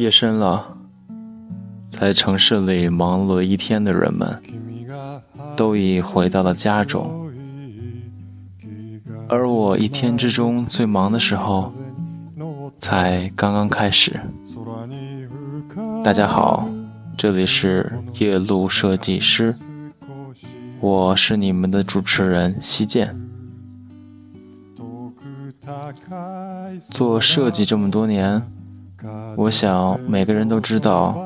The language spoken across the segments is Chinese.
夜深了，在城市里忙碌了一天的人们，都已回到了家中，而我一天之中最忙的时候，才刚刚开始。大家好，这里是夜路设计师，我是你们的主持人西建。做设计这么多年。我想每个人都知道，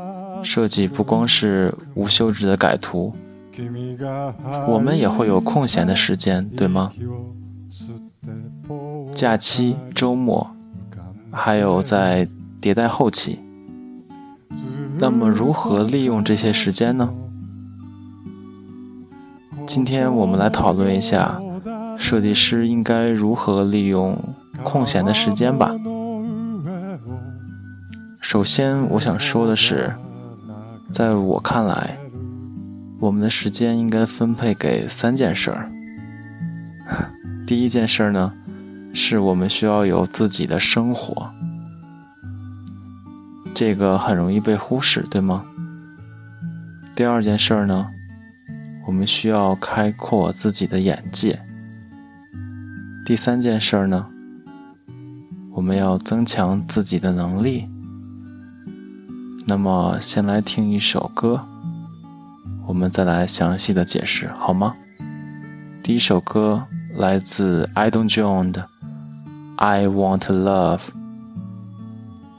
设计不光是无休止的改图，我们也会有空闲的时间，对吗？假期、周末，还有在迭代后期。那么，如何利用这些时间呢？今天我们来讨论一下，设计师应该如何利用空闲的时间吧。首先，我想说的是，在我看来，我们的时间应该分配给三件事儿。第一件事儿呢，是我们需要有自己的生活，这个很容易被忽视，对吗？第二件事儿呢，我们需要开阔自己的眼界。第三件事儿呢，我们要增强自己的能力。那么，先来听一首歌，我们再来详细的解释，好吗？第一首歌来自 I Don't John 的《I Want Love》。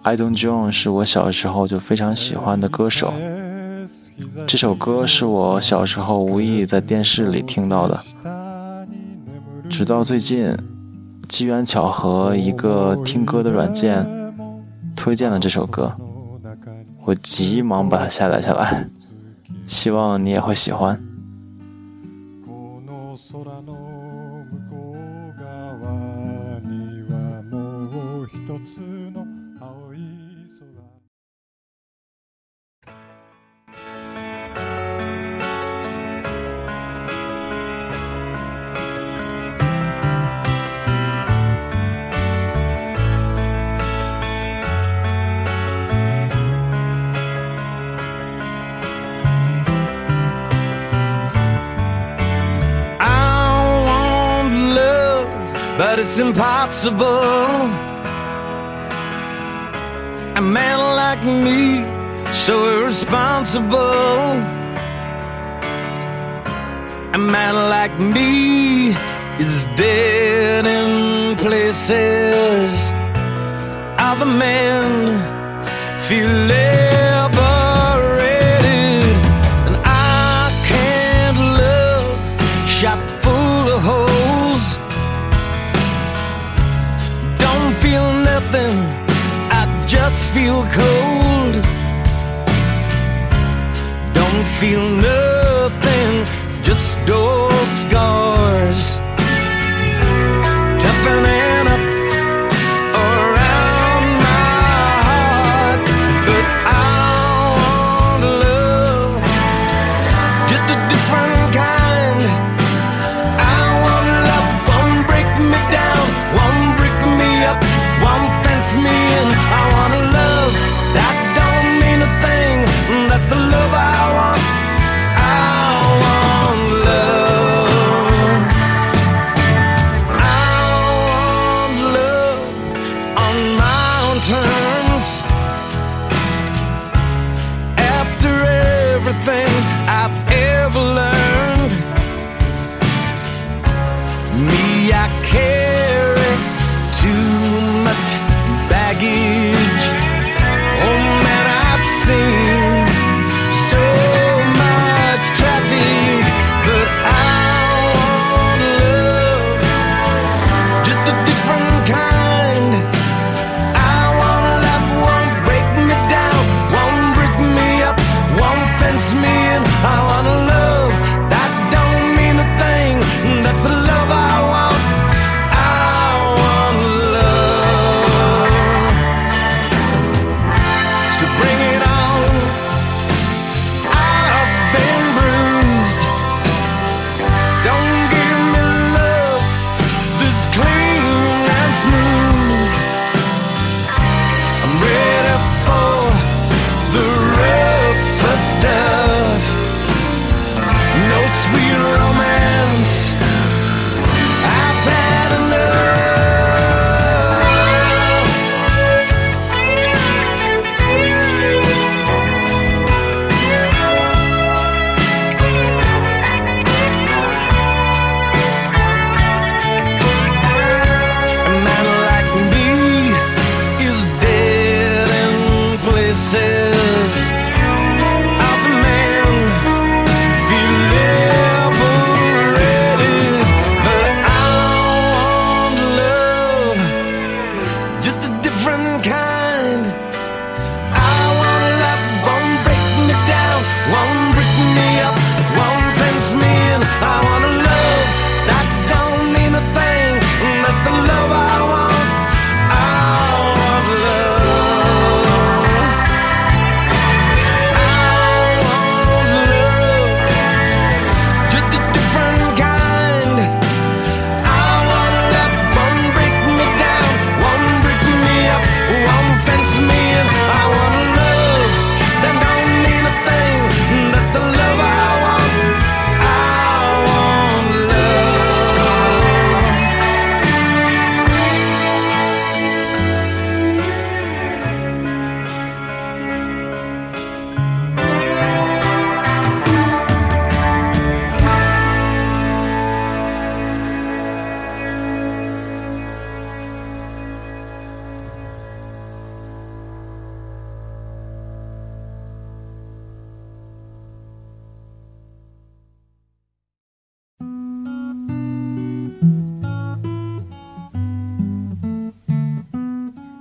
I Don't John 是我小时候就非常喜欢的歌手，这首歌是我小时候无意在电视里听到的，直到最近，机缘巧合，一个听歌的软件推荐了这首歌。我急忙把它下载下来，希望你也会喜欢。But it's impossible. A man like me, so irresponsible. A man like me is dead in places. Other men feel labor. Feel nothing, just old scars.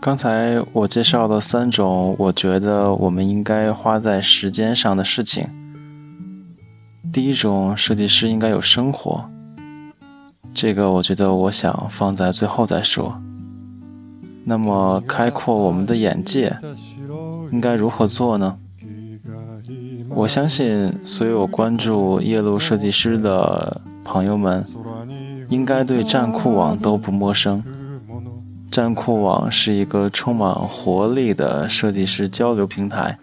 刚才我介绍了三种，我觉得我们应该花在时间上的事情。第一种，设计师应该有生活，这个我觉得我想放在最后再说。那么，开阔我们的眼界，应该如何做呢？我相信所有关注夜路设计师的朋友们，应该对站酷网都不陌生。站酷网是一个充满活力的设计师交流平台，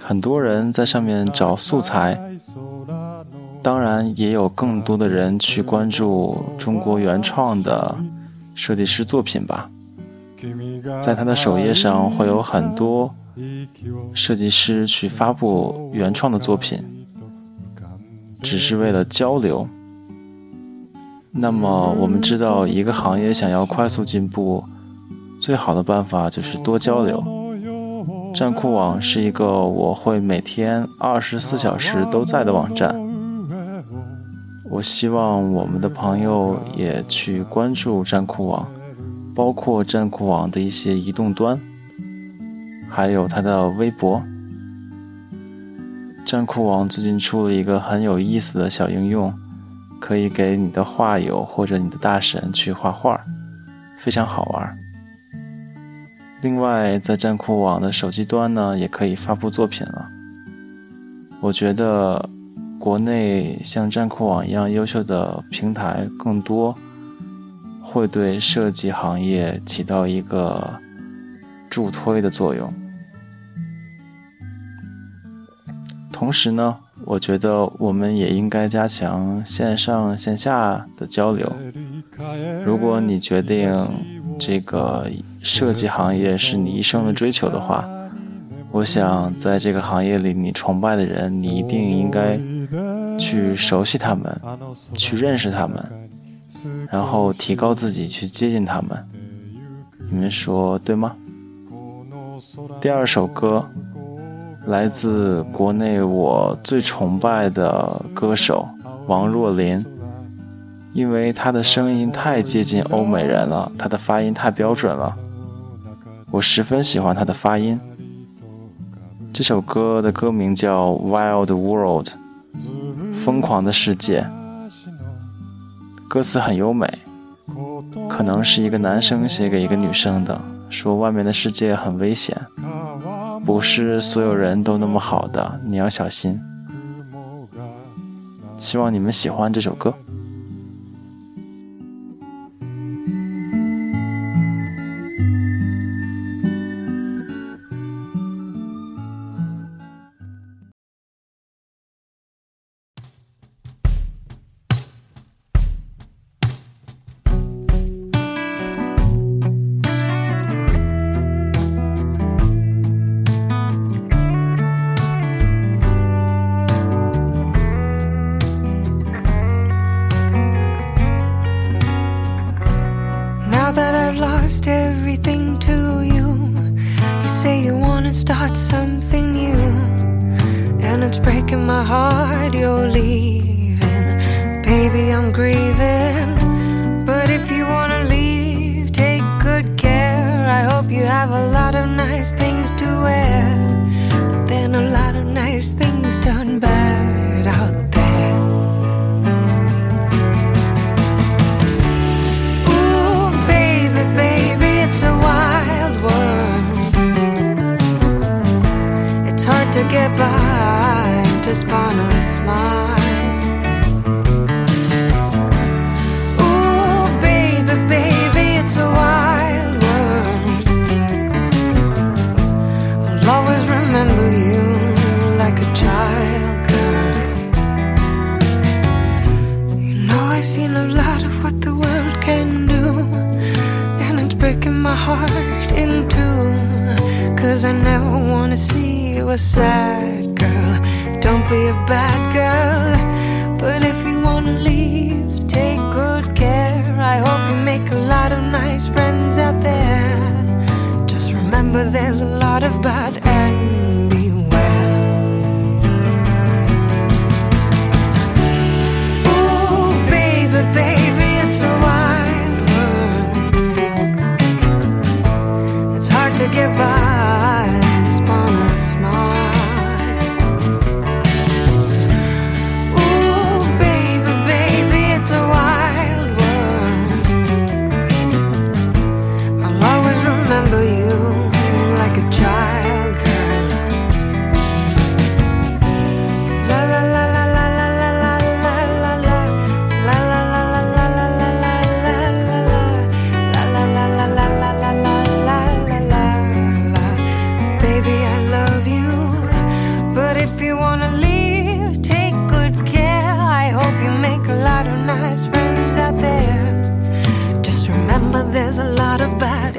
很多人在上面找素材，当然也有更多的人去关注中国原创的设计师作品吧。在他的首页上会有很多设计师去发布原创的作品，只是为了交流。那么我们知道，一个行业想要快速进步，最好的办法就是多交流。站酷网是一个我会每天二十四小时都在的网站。我希望我们的朋友也去关注站酷网，包括站酷网的一些移动端，还有它的微博。站酷网最近出了一个很有意思的小应用。可以给你的画友或者你的大神去画画，非常好玩。另外，在站酷网的手机端呢，也可以发布作品了。我觉得国内像站酷网一样优秀的平台更多，会对设计行业起到一个助推的作用。同时呢。我觉得我们也应该加强线上线下的交流。如果你决定这个设计行业是你一生的追求的话，我想在这个行业里你崇拜的人，你一定应该去熟悉他们，去认识他们，然后提高自己去接近他们。你们说对吗？第二首歌。来自国内我最崇拜的歌手王若琳，因为她的声音太接近欧美人了，她的发音太标准了，我十分喜欢她的发音。这首歌的歌名叫《Wild World》，疯狂的世界。歌词很优美，可能是一个男生写给一个女生的，说外面的世界很危险。不是所有人都那么好的，你要小心。希望你们喜欢这首歌。upon a smile. Ooh, baby, baby, it's a wild world. I'll always remember you like a child, girl. You know I've seen a lot of what the world can do, and it's breaking my heart in two. Cause I never wanna see you sad bad girl. But if you wanna leave, take good care. I hope you make a lot of nice friends out there. Just remember there's a lot of bad and beware. Ooh, baby, baby, it's a wild world. It's hard to get by you wanna leave, take good care. I hope you make a lot of nice friends out there. Just remember, there's a lot of bad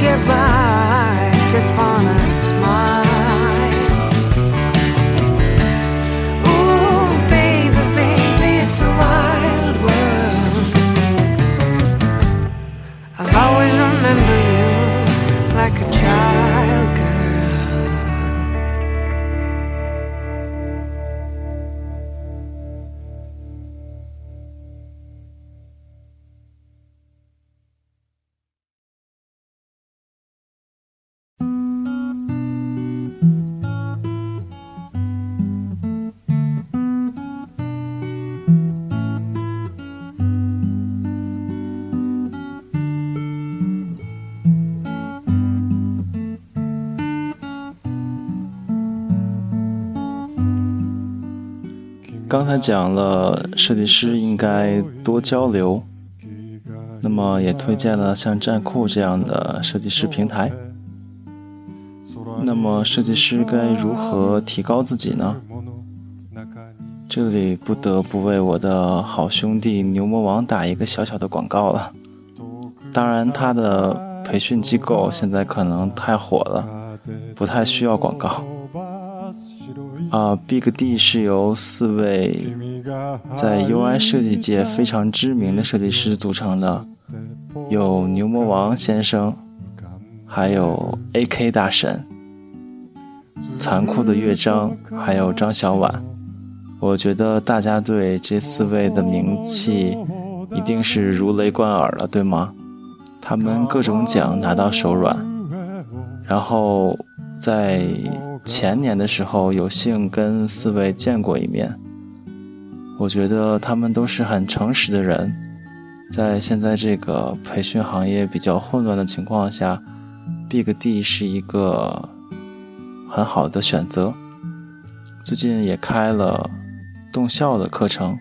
get by. Just on 刚才讲了设计师应该多交流，那么也推荐了像站酷这样的设计师平台。那么设计师该如何提高自己呢？这里不得不为我的好兄弟牛魔王打一个小小的广告了。当然，他的培训机构现在可能太火了，不太需要广告。啊、b i g D 是由四位在 UI 设计界非常知名的设计师组成的，有牛魔王先生，还有 AK 大神、残酷的乐章，还有张小婉。我觉得大家对这四位的名气一定是如雷贯耳了，对吗？他们各种奖拿到手软，然后在前年的时候有幸跟四位见过一面，我觉得他们都是很诚实的人，在现在这个培训行业比较混乱的情况下，Big D 是一个很好的选择。最近也开了动效的课程，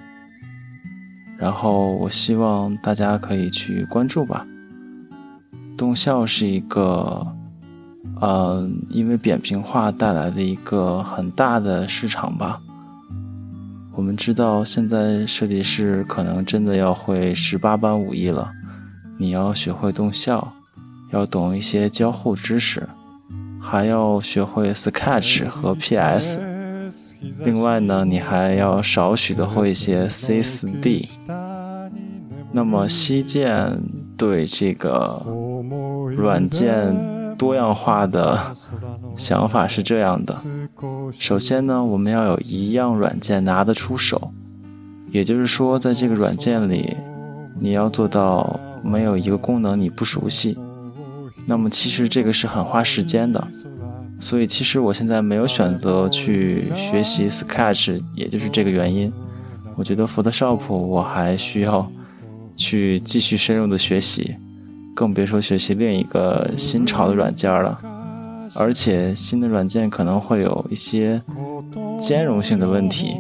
然后我希望大家可以去关注吧。动效是一个，呃，因为扁平化带来的一个很大的市场吧。我们知道，现在设计师可能真的要会十八般武艺了。你要学会动效，要懂一些交互知识，还要学会 Sketch 和 PS。另外呢，你还要少许的会一些 C4D。那么西建对这个软件多样化的想法是这样的：首先呢，我们要有一样软件拿得出手，也就是说，在这个软件里，你要做到没有一个功能你不熟悉。那么其实这个是很花时间的。所以其实我现在没有选择去学习 Sketch，也就是这个原因。我觉得 Photoshop 我还需要去继续深入的学习，更别说学习另一个新潮的软件了。而且新的软件可能会有一些兼容性的问题。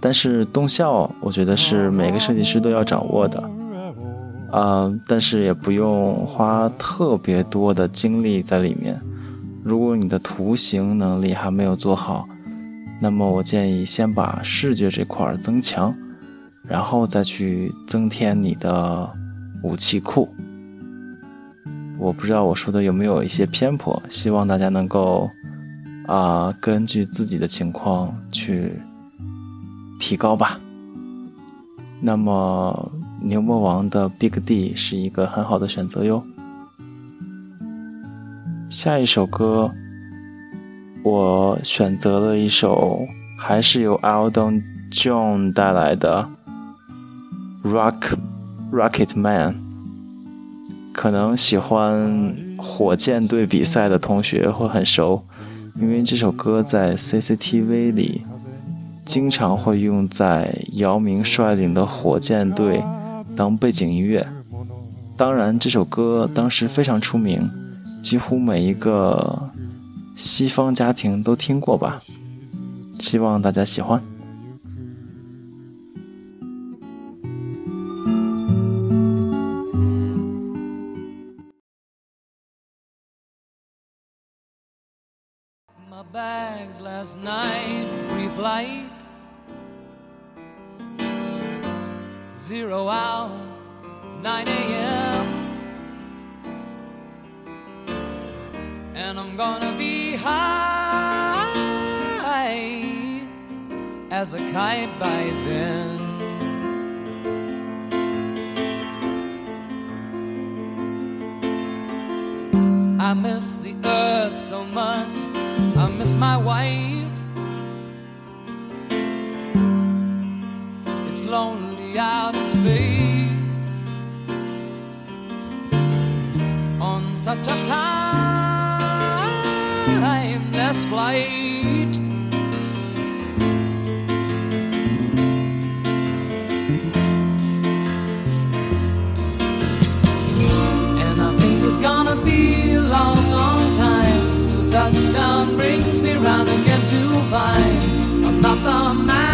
但是动效，我觉得是每个设计师都要掌握的。啊、但是也不用花特别多的精力在里面。如果你的图形能力还没有做好，那么我建议先把视觉这块儿增强，然后再去增添你的武器库。我不知道我说的有没有一些偏颇，希望大家能够啊根据自己的情况去提高吧。那么牛魔王的 Big D 是一个很好的选择哟。下一首歌，我选择了一首还是由 Elton John 带来的《Rock Rocket Man》。可能喜欢火箭队比赛的同学会很熟，因为这首歌在 CCTV 里经常会用在姚明率领的火箭队当背景音乐。当然，这首歌当时非常出名，几乎每一个西方家庭都听过吧。希望大家喜欢。My bags last night, pre-flight. Zero hour, 9 a.m. And I'm gonna be high as a kite by then. I miss the earth so much. Miss my wife. It's lonely out in space on such a timeless flight. And I think it's gonna be brings me round again to find I'm not the man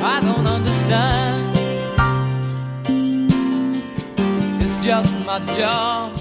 I don't understand. It's just my job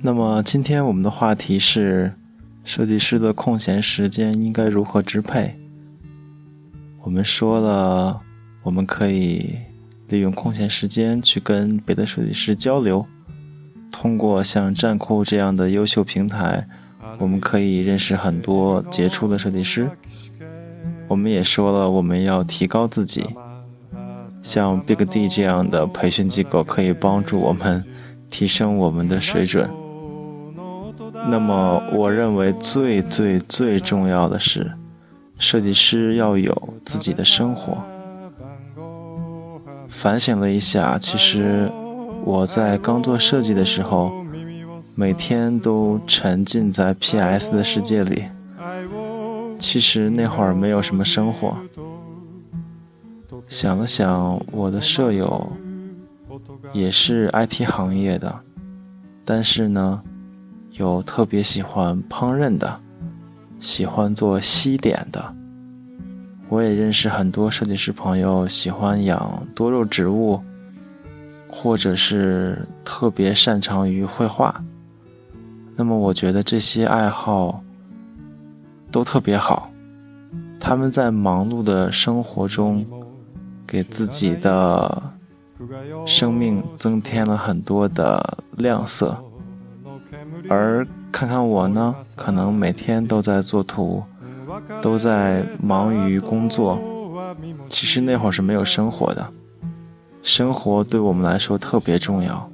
那么今天我们的话题是设计师的空闲时间应该如何支配。我们说了，我们可以利用空闲时间去跟别的设计师交流，通过像站酷这样的优秀平台，我们可以认识很多杰出的设计师。我们也说了，我们要提高自己，像 Big D 这样的培训机构可以帮助我们提升我们的水准。那么，我认为最最最重要的是，设计师要有自己的生活。反省了一下，其实我在刚做设计的时候，每天都沉浸在 PS 的世界里。其实那会儿没有什么生活。想了想，我的舍友也是 IT 行业的，但是呢，有特别喜欢烹饪的，喜欢做西点的。我也认识很多设计师朋友，喜欢养多肉植物，或者是特别擅长于绘画。那么，我觉得这些爱好都特别好。他们在忙碌的生活中，给自己的生命增添了很多的亮色。而看看我呢，可能每天都在做图，都在忙于工作。其实那会儿是没有生活的，生活对我们来说特别重要。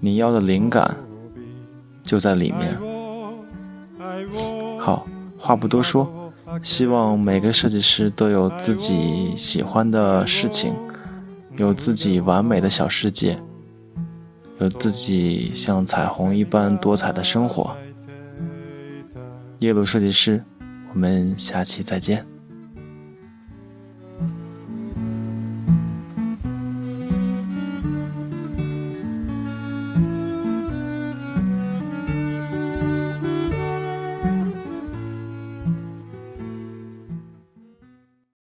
你要的灵感就在里面。好，话不多说，希望每个设计师都有自己喜欢的事情，有自己完美的小世界。有自己像彩虹一般多彩的生活。耶鲁设计师，我们下期再见。